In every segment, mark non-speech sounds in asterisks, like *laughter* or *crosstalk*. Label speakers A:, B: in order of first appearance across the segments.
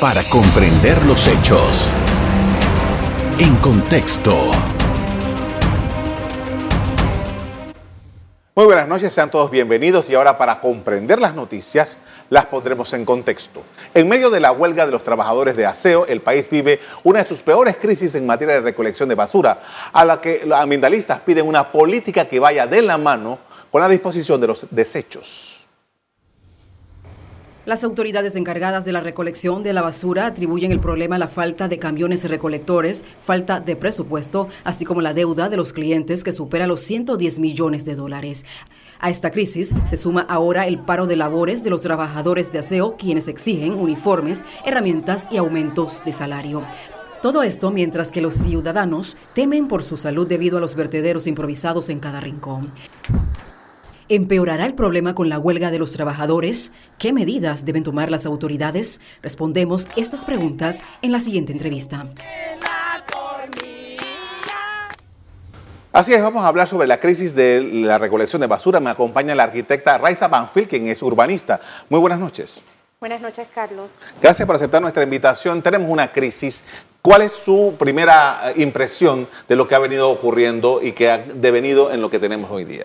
A: para comprender los hechos. En contexto.
B: Muy buenas noches, sean todos bienvenidos y ahora para comprender las noticias las pondremos en contexto. En medio de la huelga de los trabajadores de aseo, el país vive una de sus peores crisis en materia de recolección de basura, a la que los ambientalistas piden una política que vaya de la mano con la disposición de los desechos.
C: Las autoridades encargadas de la recolección de la basura atribuyen el problema a la falta de camiones recolectores, falta de presupuesto, así como la deuda de los clientes que supera los 110 millones de dólares. A esta crisis se suma ahora el paro de labores de los trabajadores de aseo, quienes exigen uniformes, herramientas y aumentos de salario. Todo esto mientras que los ciudadanos temen por su salud debido a los vertederos improvisados en cada rincón. ¿Empeorará el problema con la huelga de los trabajadores? ¿Qué medidas deben tomar las autoridades? Respondemos estas preguntas en la siguiente entrevista.
B: Así es, vamos a hablar sobre la crisis de la recolección de basura. Me acompaña la arquitecta Raiza Banfield, quien es urbanista. Muy buenas noches.
D: Buenas noches, Carlos.
B: Gracias por aceptar nuestra invitación. Tenemos una crisis. ¿Cuál es su primera impresión de lo que ha venido ocurriendo y que ha devenido en lo que tenemos hoy día?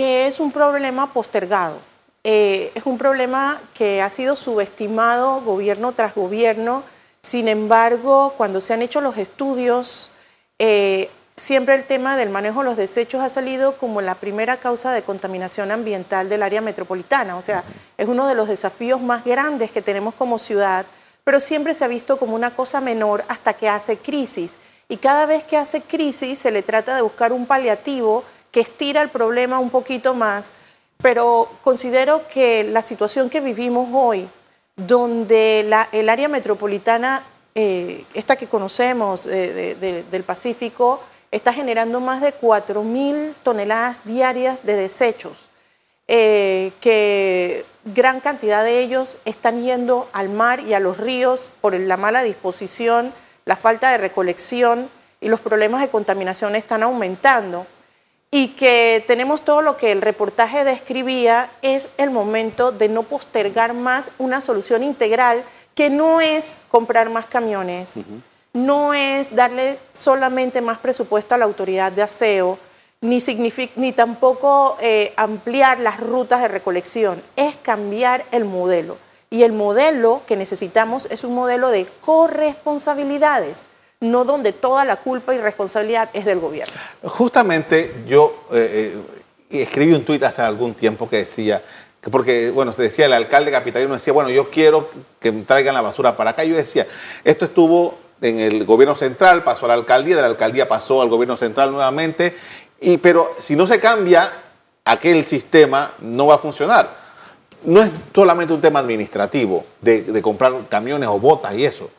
D: Que es un problema postergado. Eh, es un problema que ha sido subestimado gobierno tras gobierno. Sin embargo, cuando se han hecho los estudios, eh, siempre el tema del manejo de los desechos ha salido como la primera causa de contaminación ambiental del área metropolitana. O sea, es uno de los desafíos más grandes que tenemos como ciudad, pero siempre se ha visto como una cosa menor hasta que hace crisis. Y cada vez que hace crisis se le trata de buscar un paliativo que estira el problema un poquito más, pero considero que la situación que vivimos hoy, donde el área metropolitana, eh, esta que conocemos del Pacífico, está generando más de 4.000 toneladas diarias de desechos, eh, que gran cantidad de ellos están yendo al mar y a los ríos por la mala disposición, la falta de recolección y los problemas de contaminación están aumentando y que tenemos todo lo que el reportaje describía, es el momento de no postergar más una solución integral que no es comprar más camiones, no es darle solamente más presupuesto a la autoridad de aseo, ni, ni tampoco eh, ampliar las rutas de recolección, es cambiar el modelo. Y el modelo que necesitamos es un modelo de corresponsabilidades no donde toda la culpa y responsabilidad es del gobierno.
B: Justamente yo eh, eh, escribí un tuit hace algún tiempo que decía, que porque, bueno, se decía el alcalde capitalino, decía, bueno, yo quiero que traigan la basura para acá. Yo decía, esto estuvo en el gobierno central, pasó a la alcaldía, de la alcaldía pasó al gobierno central nuevamente, y, pero si no se cambia aquel sistema, no va a funcionar. No es solamente un tema administrativo de, de comprar camiones o botas y eso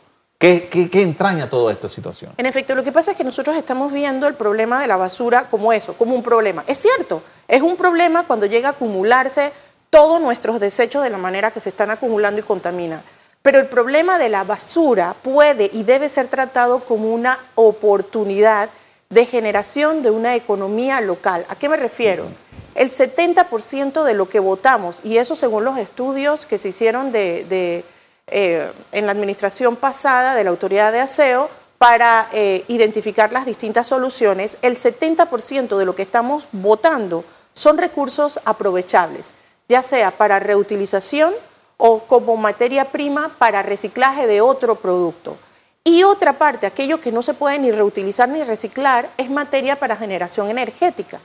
B: ¿Qué, entraña toda esta situación?
D: En efecto, lo que pasa es que nosotros estamos viendo el problema de la basura como eso, como un problema. Es cierto, es un problema cuando llega a acumularse todos nuestros desechos de la manera que se están acumulando y contaminan. Pero el problema de la basura puede y debe ser tratado como una oportunidad de generación de una economía local. ¿A qué me refiero? El 70% de lo que votamos, y eso según los estudios que se hicieron de eh, en la administración pasada de la autoridad de aseo para eh, identificar las distintas soluciones, el 70% de lo que estamos votando son recursos aprovechables, ya sea para reutilización o como materia prima para reciclaje de otro producto. Y otra parte, aquello que no se puede ni reutilizar ni reciclar, es materia para generación energética.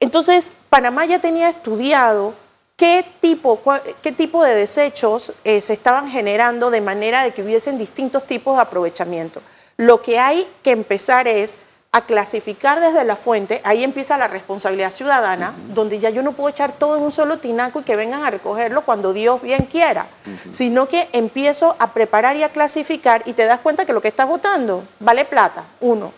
D: Entonces, Panamá ya tenía estudiado ¿Qué tipo, qué tipo de desechos eh, se estaban generando de manera de que hubiesen distintos tipos de aprovechamiento? Lo que hay que empezar es a clasificar desde la fuente, ahí empieza la responsabilidad ciudadana, donde ya yo no puedo echar todo en un solo tinaco y que vengan a recogerlo cuando Dios bien quiera, sino que empiezo a preparar y a clasificar y te das cuenta que lo que estás votando vale plata, uno.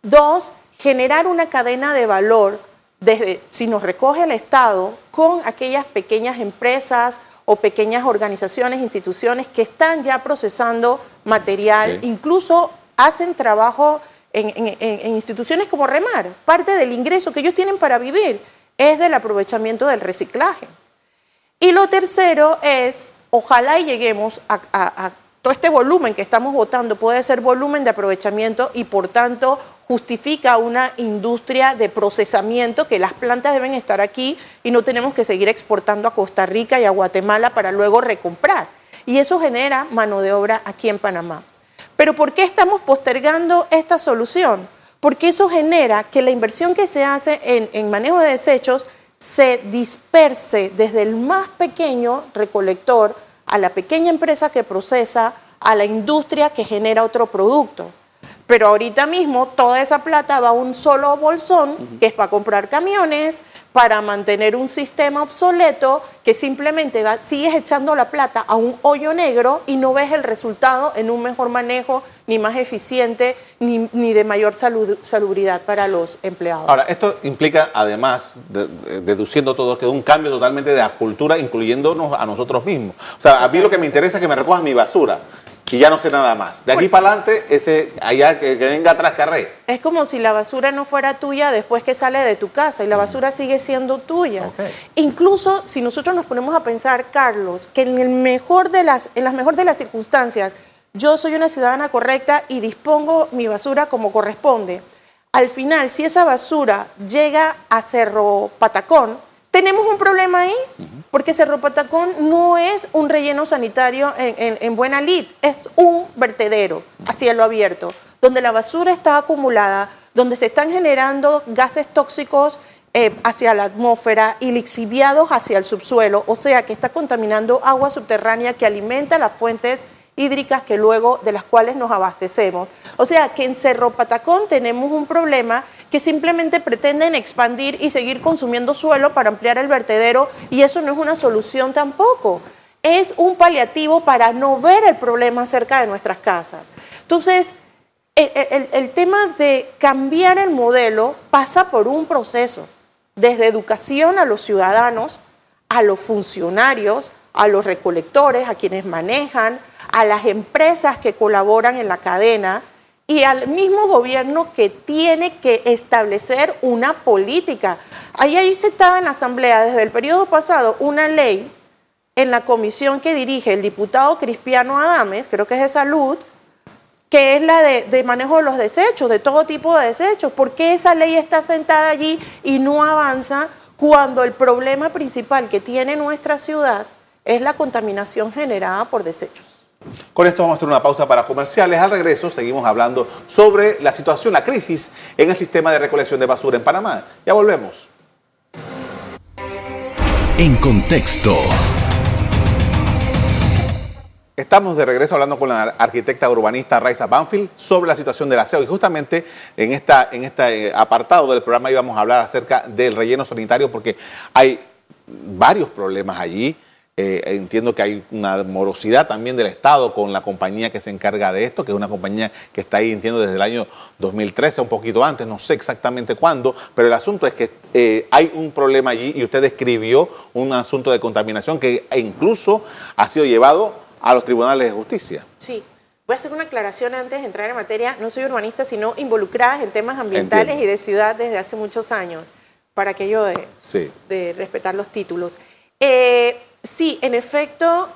D: Dos, generar una cadena de valor desde si nos recoge el Estado con aquellas pequeñas empresas o pequeñas organizaciones, instituciones que están ya procesando material, incluso hacen trabajo en, instituciones como Remar. Parte del ingreso que ellos tienen para vivir es del aprovechamiento del reciclaje. Y lo tercero es, ojalá y lleguemos a, todo este volumen que estamos votando puede ser volumen de aprovechamiento y por tanto justifica una industria de procesamiento que las plantas deben estar aquí y no tenemos que seguir exportando a Costa Rica y a Guatemala para luego recomprar. Y eso genera mano de obra aquí en Panamá. Pero ¿por qué estamos postergando esta solución? Porque eso genera que la inversión que se hace en, en manejo de desechos se disperse desde el más pequeño recolector a la pequeña empresa que procesa, a la industria que genera otro producto. Pero ahorita mismo toda esa plata va a un solo bolsón, que es para comprar camiones, para mantener un sistema obsoleto, que simplemente sigues echando la plata a un hoyo negro y no ves el resultado en un mejor manejo, ni más eficiente, ni, de mayor salud, salubridad para los empleados.
B: Ahora, esto implica, además, deduciendo todo, que es un cambio totalmente de la cultura, incluyéndonos a nosotros mismos. O sea, a mí lo que me interesa es que me recojas mi basura y ya no sé nada más. De aquí para adelante, ese allá que, venga atrás carré.
D: Es como si la basura no fuera tuya después que sale de tu casa y la basura sigue siendo tuya. Incluso si nosotros nos ponemos a pensar, Carlos, que en el mejor de las en las mejores de las circunstancias, yo soy una ciudadana correcta y dispongo mi basura como corresponde. Al final, si esa basura llega a Cerro Patacón, tenemos un problema ahí, porque Cerro Patacón no es un relleno sanitario en, buena lid, es un vertedero a cielo abierto, donde la basura está acumulada, donde se están generando gases tóxicos eh, hacia la atmósfera y lixiviados hacia el subsuelo, o sea que está contaminando agua subterránea que alimenta las fuentes hídricas que luego de las cuales nos abastecemos. O sea que en Cerro Patacón tenemos un problema que simplemente pretenden expandir y seguir consumiendo suelo para ampliar el vertedero y eso no es una solución tampoco. Es un paliativo para no ver el problema cerca de nuestras casas. Entonces, el, el tema de cambiar el modelo pasa por un proceso, desde educación a los ciudadanos, a los funcionarios, a los recolectores, a quienes manejan, a las empresas que colaboran en la cadena y al mismo gobierno que tiene que establecer una política. Ahí se estaba en la Asamblea desde el periodo pasado una ley en la comisión que dirige el diputado Cristiano Adames, creo que es de salud, que es la de, de, manejo de los desechos, de todo tipo de desechos. ¿Por qué esa ley está sentada allí y no avanza cuando el problema principal que tiene nuestra ciudad es la contaminación generada por desechos?
B: Con esto vamos a hacer una pausa para comerciales. Al regreso seguimos hablando sobre la situación, la crisis en el sistema de recolección de basura en Panamá. Ya volvemos.
A: En contexto.
B: Estamos de regreso hablando con la arquitecta urbanista Raiza Banfield sobre la situación del aseo y justamente en, esta, en este apartado del programa íbamos a hablar acerca del relleno sanitario porque hay varios problemas allí eh, entiendo que hay una morosidad también del Estado con la compañía que se encarga de esto, que es una compañía que está ahí, entiendo, desde el año 2013, un poquito antes, no sé exactamente cuándo, pero el asunto es que eh, hay un problema allí y usted describió un asunto de contaminación que incluso ha sido llevado a los tribunales de justicia.
D: Sí. Voy a hacer una aclaración antes de entrar en materia. No soy urbanista, sino involucrada en temas ambientales y de ciudad desde hace muchos años, para aquello de, de respetar los títulos. Eh, Sí, en efecto,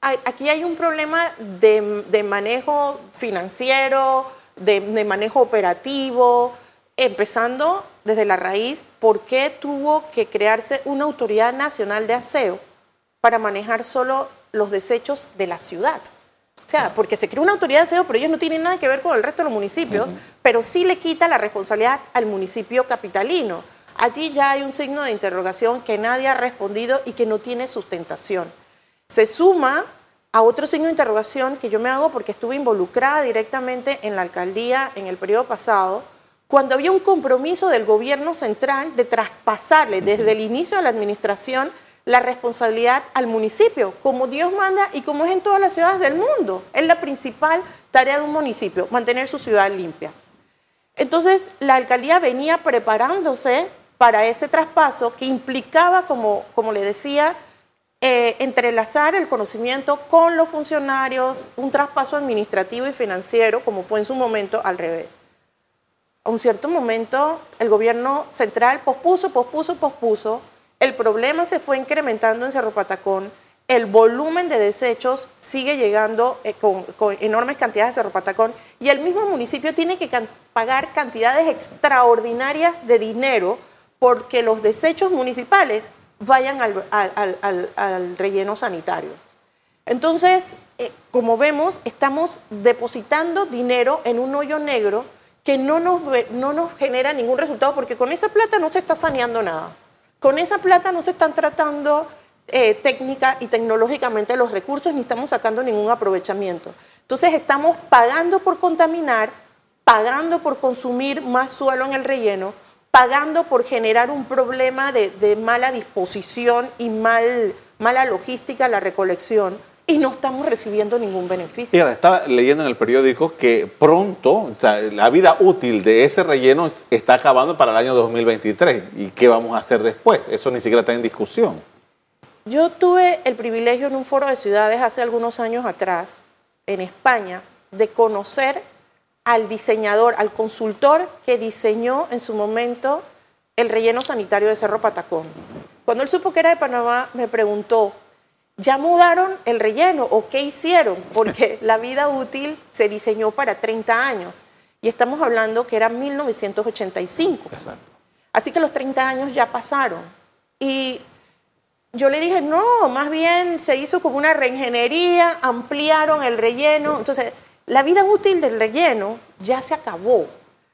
D: aquí hay un problema de, manejo financiero, de, manejo operativo, empezando desde la raíz, ¿por qué tuvo que crearse una autoridad nacional de aseo para manejar solo los desechos de la ciudad? O sea, porque se creó una autoridad de aseo, pero ellos no tienen nada que ver con el resto de los municipios, pero sí le quita la responsabilidad al municipio capitalino. Allí ya hay un signo de interrogación que nadie ha respondido y que no tiene sustentación. Se suma a otro signo de interrogación que yo me hago porque estuve involucrada directamente en la alcaldía en el periodo pasado, cuando había un compromiso del gobierno central de traspasarle desde el inicio de la administración la responsabilidad al municipio, como Dios manda y como es en todas las ciudades del mundo. Es la principal tarea de un municipio, mantener su ciudad limpia. Entonces, la alcaldía venía preparándose para este traspaso que implicaba, como, como le decía, eh, entrelazar el conocimiento con los funcionarios, un traspaso administrativo y financiero, como fue en su momento al revés. A un cierto momento, el gobierno central pospuso, pospuso, pospuso. El problema se fue incrementando en Cerro Patacón. el volumen de desechos sigue llegando eh, con, enormes cantidades de Cerro Patacón y el mismo municipio tiene que pagar cantidades extraordinarias de dinero porque los desechos municipales vayan al, relleno sanitario. Entonces, eh, como vemos, estamos depositando dinero en un hoyo negro que no nos, no nos genera ningún resultado porque con esa plata no se está saneando nada. Con esa plata no se están tratando eh, técnica y tecnológicamente los recursos ni estamos sacando ningún aprovechamiento. Entonces estamos pagando por contaminar, pagando por consumir más suelo en el relleno, pagando por generar un problema de, mala disposición y mal, mala logística la recolección y no estamos recibiendo ningún beneficio.
B: Mira, estaba leyendo en el periódico que pronto, o sea, la vida útil de ese relleno está acabando para el año 2023. ¿Y qué vamos a hacer después? Eso ni siquiera está en discusión.
D: Yo tuve el privilegio en un foro de ciudades hace algunos años atrás, en España, de conocer al diseñador, al consultor que diseñó en su momento el relleno sanitario de Cerro Patacón. Cuando él supo que era de Panamá, me preguntó, ¿ya mudaron el relleno o qué hicieron? Porque *laughs* la vida útil se diseñó para 30 años y estamos hablando que era 1985. Exacto. Así que los 30 años ya pasaron. Y yo le dije, no, más bien se hizo como una reingeniería, ampliaron el relleno. Entonces, la vida útil del relleno ya se acabó.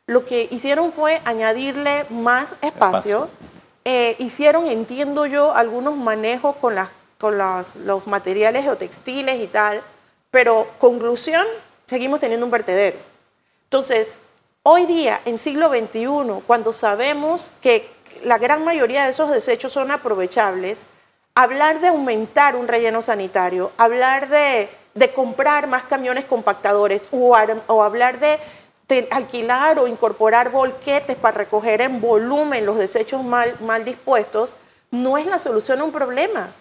D: Lo que hicieron fue añadirle más espacio. Eh, hicieron, entiendo yo, algunos manejos con, las, con los materiales geotextiles y tal. Pero, conclusión, seguimos teniendo un vertedero. Entonces, hoy día, en siglo XXI, cuando sabemos que la gran mayoría de esos desechos son aprovechables, hablar de aumentar un relleno sanitario, hablar de, comprar más camiones compactadores o, hablar de, alquilar o incorporar volquetes para recoger en volumen los desechos mal, mal dispuestos, no es la solución a un problema.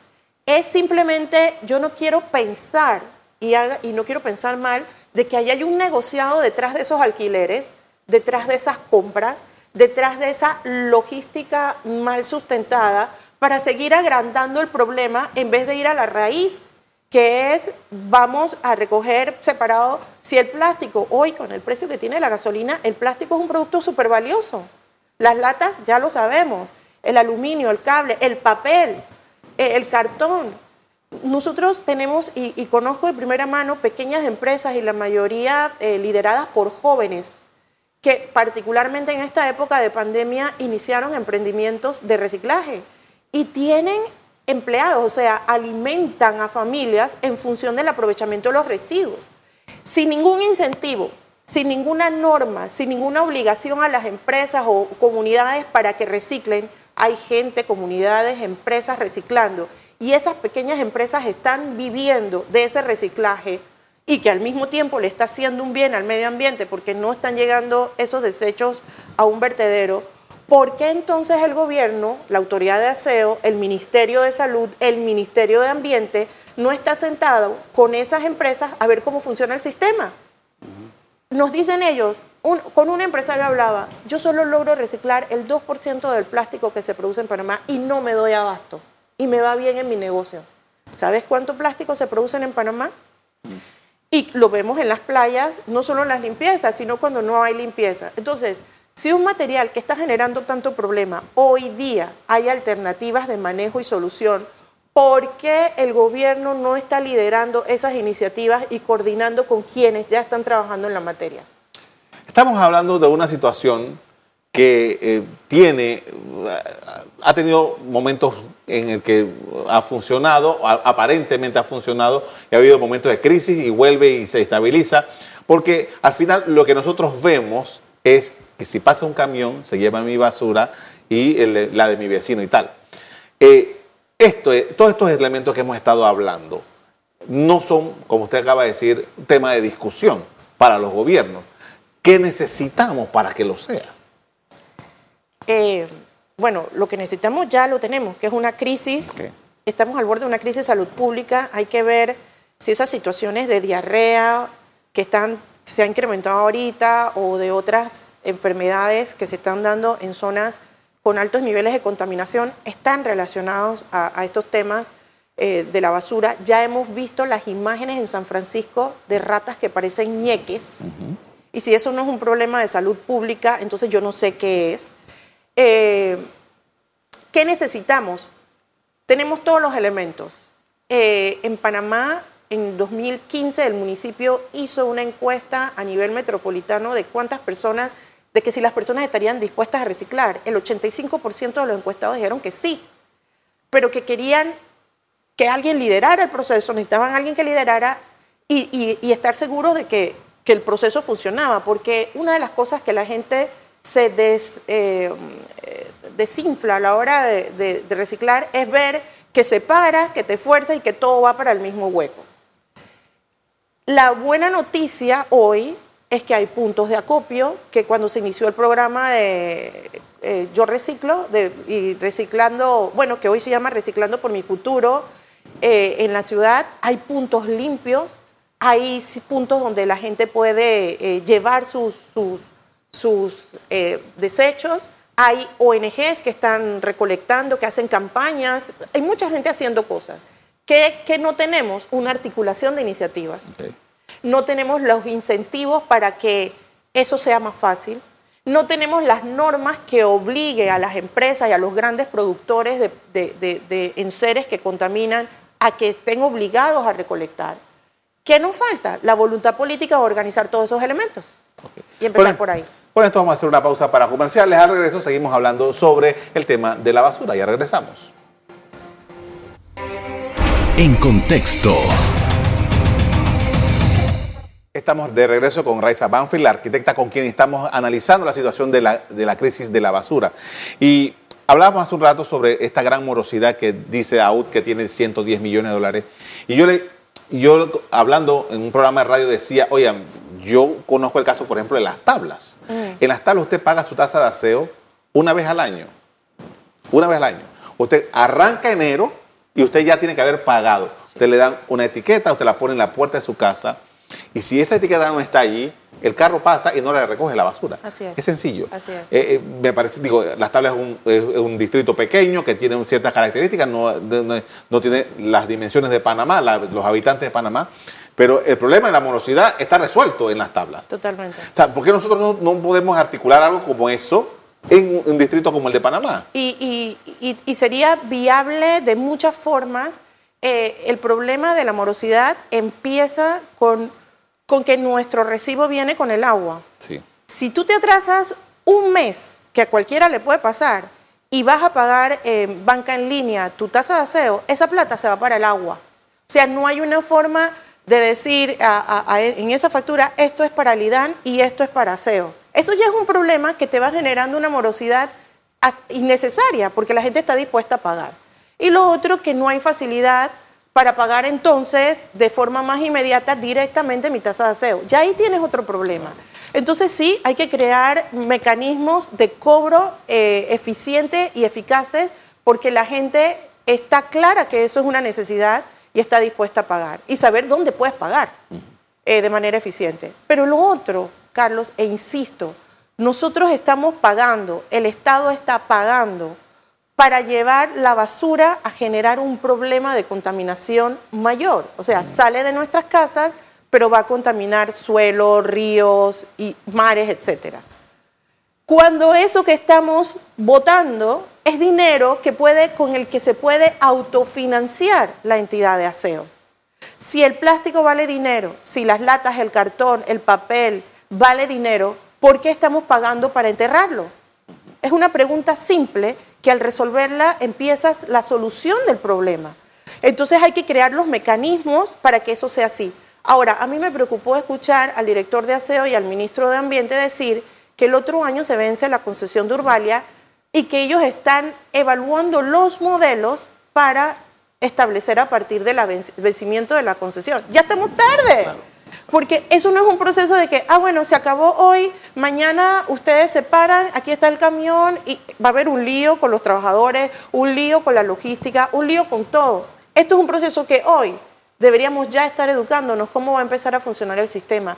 D: Es simplemente, yo no quiero pensar, y, y no quiero pensar mal, de que hay un negociado detrás de esos alquileres, detrás de esas compras, detrás de esa logística mal sustentada, para seguir agrandando el problema en vez de ir a la raíz, que es vamos a recoger separado. Si el plástico, hoy con el precio que tiene la gasolina, el plástico es un producto súper valioso. Las latas ya lo sabemos, el aluminio, el cable, el papel, eh, el cartón. Nosotros tenemos, y, conozco de primera mano, pequeñas empresas y la mayoría eh, lideradas por jóvenes que particularmente en esta época de pandemia iniciaron emprendimientos de reciclaje y tienen empleados, o sea, alimentan a familias en función del aprovechamiento de los residuos, sin ningún incentivo, sin ninguna norma, sin ninguna obligación a las empresas o comunidades para que reciclen. Hay gente, comunidades, empresas reciclando y esas pequeñas empresas están viviendo de ese reciclaje y que al mismo tiempo le está haciendo un bien al medio ambiente porque no están llegando esos desechos a un vertedero ¿Por qué entonces el gobierno, la autoridad de aseo, el Ministerio de Salud, el Ministerio de Ambiente no está sentado con esas empresas a ver cómo funciona el sistema? Nos dicen ellos, con un empresario hablaba, yo solo logro reciclar el 2% del plástico que se produce en Panamá y no me doy abasto y me va bien en mi negocio. ¿Sabes cuánto plástico se produce en Panamá? Y lo vemos en las playas, no solo en las limpiezas, sino cuando no hay limpieza. Entonces, si un material que está generando tanto problema, hoy día hay alternativas de manejo y solución, ¿por qué el gobierno no está liderando esas iniciativas y coordinando con quienes ya están trabajando en la materia?
B: Estamos hablando de una situación que eh, tiene, ha tenido momentos en el que ha funcionado, aparentemente ha funcionado, y ha habido momentos de crisis y vuelve y se estabiliza, porque al final lo que nosotros vemos es que si pasa un camión se lleva mi basura y la de mi vecino y tal. Eh, esto, todos estos elementos que hemos estado hablando no son, como usted acaba de decir, tema de discusión para los gobiernos. ¿Qué necesitamos para que lo sea?
D: Eh, bueno, lo que necesitamos ya lo tenemos, que es una crisis. Estamos al borde de una crisis de salud pública. Hay que ver si esas situaciones de diarrea que están se ha incrementado ahorita o de otras enfermedades que se están dando en zonas con altos niveles de contaminación están relacionados a, estos temas eh, de la basura. Ya hemos visto las imágenes en San Francisco de ratas que parecen ñeques. Y si eso no es un problema de salud pública, entonces yo no sé qué es. Eh, ¿Qué necesitamos? Tenemos todos los elementos. Eh, en Panamá, en 2015, el municipio hizo una encuesta a nivel metropolitano de cuántas personas, de que si las personas estarían dispuestas a reciclar. El 85% de los encuestados dijeron que sí, pero que querían que alguien liderara el proceso, necesitaban alguien que liderara y, estar seguros de que, el proceso funcionaba, porque una de las cosas que la gente se eh, desinfla a la hora de, reciclar es ver que se para, que te esfuerza y que todo va para el mismo hueco. La buena noticia hoy es que hay puntos de acopio, que cuando se inició el programa de eh, Yo Reciclo, y reciclando, bueno, que hoy se llama Reciclando por mi Futuro, eh, en la ciudad hay puntos limpios, hay puntos donde la gente puede eh, llevar sus, sus, eh, desechos, hay ONGs que están recolectando, que hacen campañas, hay mucha gente haciendo cosas. Que no tenemos? Una articulación de iniciativas. No tenemos los incentivos para que eso sea más fácil. No tenemos las normas que obligue a las empresas y a los grandes productores de, de, de enseres que contaminan a que estén obligados a recolectar. ¿Qué nos falta? La voluntad política de organizar todos esos elementos. Y empezar por ahí.
B: Bueno, esto vamos a hacer una pausa para comerciales. Al regreso seguimos hablando sobre el tema de la basura. Ya regresamos.
A: En contexto.
B: Estamos de regreso con Raiza Banfield, la arquitecta con quien estamos analizando la situación de la, de la crisis de la basura. Y Hablábamos hace un rato sobre esta gran morosidad que dice AUD que tiene 110 millones de dólares. Y yo, le, yo hablando en un programa de radio decía, oigan, yo conozco el caso, por ejemplo, de las tablas. Mm. En las tablas usted paga su tasa de aseo una vez al año. Una vez al año. Usted arranca enero y usted ya tiene que haber pagado. Usted le dan una etiqueta, usted la pone en la puerta de su casa. Y si esa etiqueta no está allí, el carro pasa y no le recoge la basura.
D: Así es.
B: es sencillo.
D: Así es.
B: Eh, eh, me parece, digo, Las Tablas es un, distrito pequeño que tiene ciertas características, no, no, tiene las dimensiones de Panamá, los habitantes de Panamá. Pero el problema de la morosidad está resuelto en las tablas.
D: Totalmente.
B: O sea, ¿por qué nosotros no, podemos articular algo como eso en un distrito como el de Panamá?
D: Y, y, sería viable de muchas formas. Eh, el problema de la morosidad empieza con con que nuestro recibo viene con el agua.
B: Sí.
D: Si tú te atrasas un mes, que a cualquiera le puede pasar, y vas a pagar en banca en línea tu tasa de aseo, esa plata se va para el agua. O sea, no hay una forma de decir en esa factura esto es para Lidán y esto es para aseo. Eso ya es un problema que te va generando una morosidad innecesaria porque la gente está dispuesta a pagar. Y lo otro, que no hay facilidad para pagar entonces de forma más inmediata directamente mi tasa de aseo. Ya ahí tienes otro problema. Entonces sí, hay que crear mecanismos de cobro eh, eficientes y eficaces porque la gente está clara que eso es una necesidad y está dispuesta a pagar y saber dónde puedes pagar eh, de manera eficiente. Pero lo otro, Carlos, e insisto, nosotros estamos pagando, el Estado está pagando para llevar la basura a generar un problema de contaminación mayor. O sea, sale de nuestras casas, pero va a contaminar suelos, ríos y mares, etc. Cuando eso que estamos votando es dinero que puede, con el que se puede autofinanciar la entidad de aseo. Si el plástico vale dinero, si las latas, el cartón, el papel vale dinero, ¿por qué estamos pagando para enterrarlo? Es una pregunta simple que al resolverla empiezas la solución del problema. Entonces hay que crear los mecanismos para que eso sea así. Ahora, a mí me preocupó escuchar al director de aseo y al ministro de Ambiente decir que el otro año se vence la concesión de Urbalia y que ellos están evaluando los modelos para establecer a partir del vencimiento de la concesión. Ya estamos tarde. Porque eso no es un proceso de que, ah, bueno, se acabó hoy, mañana ustedes se paran, aquí está el camión y va a haber un lío con los trabajadores, un lío con la logística, un lío con todo. Esto es un proceso que hoy deberíamos ya estar educándonos cómo va a empezar a funcionar el sistema,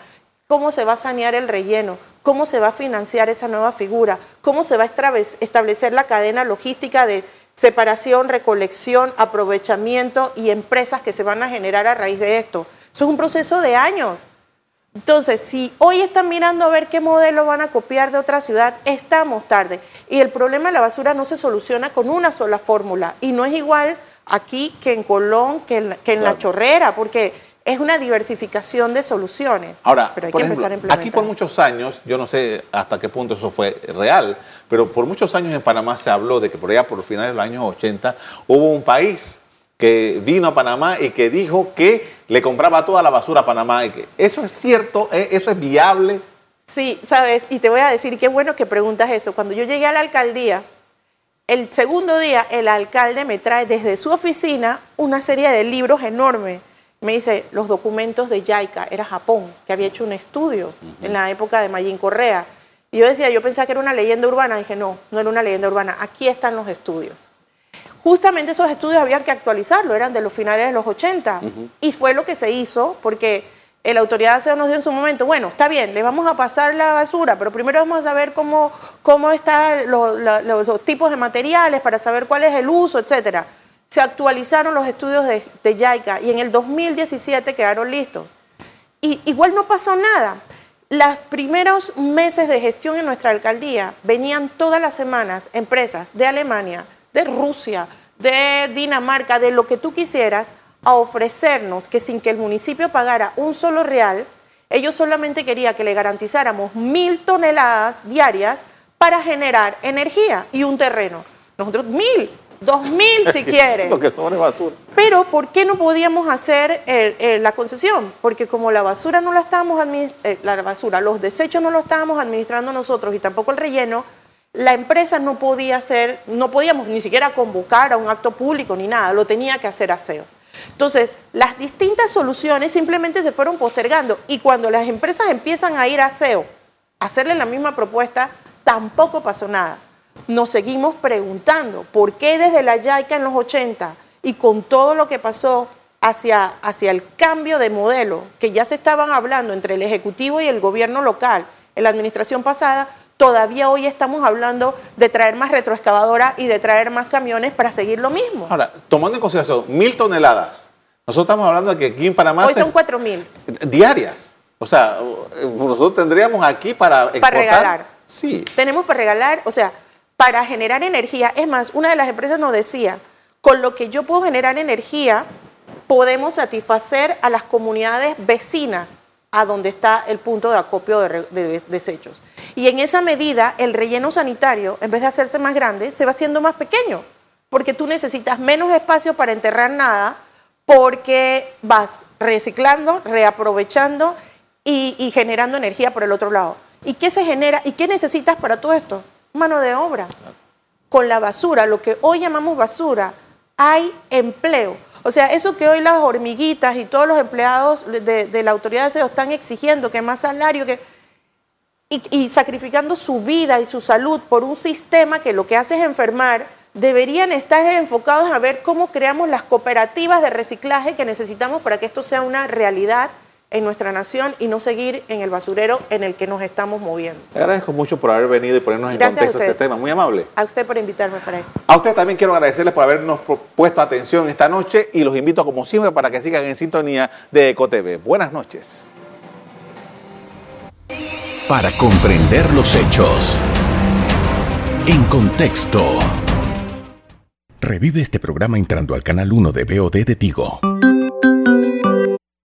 D: cómo se va a sanear el relleno, cómo se va a financiar esa nueva figura, cómo se va a establecer la cadena logística de separación, recolección, aprovechamiento y empresas que se van a generar a raíz de esto. Eso es un proceso de años. Entonces, si hoy están mirando a ver qué modelo van a copiar de otra ciudad, estamos tarde. Y el problema de la basura no se soluciona con una sola fórmula. Y no es igual aquí que en Colón, que en, la, Chorrera, porque es una diversificación de soluciones.
B: Ahora, pero hay que empezar a. Aquí por muchos años, yo no sé hasta qué punto eso fue real, pero por muchos años en Panamá se habló de que por allá por finales de los años 80 hubo un país que vino a Panamá y que dijo que le compraba toda la basura a Panamá. Y que ¿Eso es cierto? ¿E-, ¿Eso es viable?
D: Sí, sabes, y te voy a decir, qué bueno que preguntas eso. Cuando yo llegué a la alcaldía, el segundo día el alcalde me trae desde su oficina una serie de libros enormes me dice los documentos de JICA, era Japón, que había hecho un estudio en la época de Mayín Correa. Y yo decía, yo pensaba que era una leyenda urbana, dije, no, no era una leyenda urbana, aquí están los estudios. Justamente esos estudios habían que actualizarlo, eran de los finales de los 80, y fue lo que se hizo, porque la autoridad de aseo nos dio en su momento, bueno, está bien, le vamos a pasar la basura, pero primero vamos a saber cómo, cómo están los, los tipos de materiales para saber cuál es el uso, etcétera se actualizaron los estudios de, de JICA y en el 2017 quedaron listos. Y igual no pasó nada. Los primeros meses de gestión en nuestra alcaldía venían todas las semanas empresas de Alemania, de Rusia, de Dinamarca, de lo que tú quisieras, a ofrecernos que sin que el municipio pagara un solo real, ellos solamente querían que le garantizáramos mil toneladas diarias para generar energía y un terreno. Nosotros mil, Dos mil si *laughs* quiere.
B: Lo que sobre basura.
D: Pero ¿por qué no podíamos hacer la concesión? Porque como la basura no la estábamos eh, la basura, los desechos no los estábamos administrando nosotros y tampoco el relleno, la empresa no podía hacer, no podíamos ni siquiera convocar a un acto público ni nada, lo tenía que hacer aseo. Entonces, las distintas soluciones simplemente se fueron postergando y cuando las empresas empiezan a ir a aseo, hacerle la misma propuesta, tampoco pasó nada nos seguimos preguntando por qué desde la YAICA en los 80 y con todo lo que pasó hacia, hacia el cambio de modelo que ya se estaban hablando entre el Ejecutivo y el gobierno local en la administración pasada, todavía hoy estamos hablando de traer más retroexcavadora y de traer más camiones para seguir lo mismo.
B: Ahora, tomando en consideración mil toneladas, nosotros estamos hablando de que aquí en Panamá...
D: Hoy son cuatro mil.
B: Diarias. O sea, nosotros tendríamos aquí para exportar...
D: Para regalar.
B: Sí.
D: Tenemos para regalar, o sea, para generar energía. Es más, una de las empresas nos decía, con lo que yo puedo generar energía, podemos satisfacer a las comunidades vecinas a donde está el punto de acopio de, desechos. Y en esa medida, el relleno sanitario, en vez de hacerse más grande, se va haciendo más pequeño, porque tú necesitas menos espacio para enterrar nada, porque vas reciclando, reaprovechando y, y generando energía por el otro lado. ¿Y qué se genera? ¿Y qué necesitas para todo esto? mano de obra. Con la basura, lo que hoy llamamos basura, hay empleo. O sea, eso que hoy las hormiguitas y todos los empleados de, la autoridad de aseo están exigiendo, que más salario, que y, y, sacrificando su vida y su salud por un sistema que lo que hace es enfermar, deberían estar enfocados a ver cómo creamos las cooperativas de reciclaje que necesitamos para que esto sea una realidad en nuestra nación y no seguir en el basurero en el que nos estamos moviendo.
B: Le agradezco mucho por haber venido y ponernos en contexto este tema. Muy amable.
D: A usted por invitarme para esto.
B: A usted también quiero agradecerles por habernos puesto atención esta noche y los invito como siempre para que sigan en sintonía de EcoTV. Buenas noches.
A: Para comprender los hechos. En contexto. Revive este programa entrando al canal 1 de BOD de Tigo.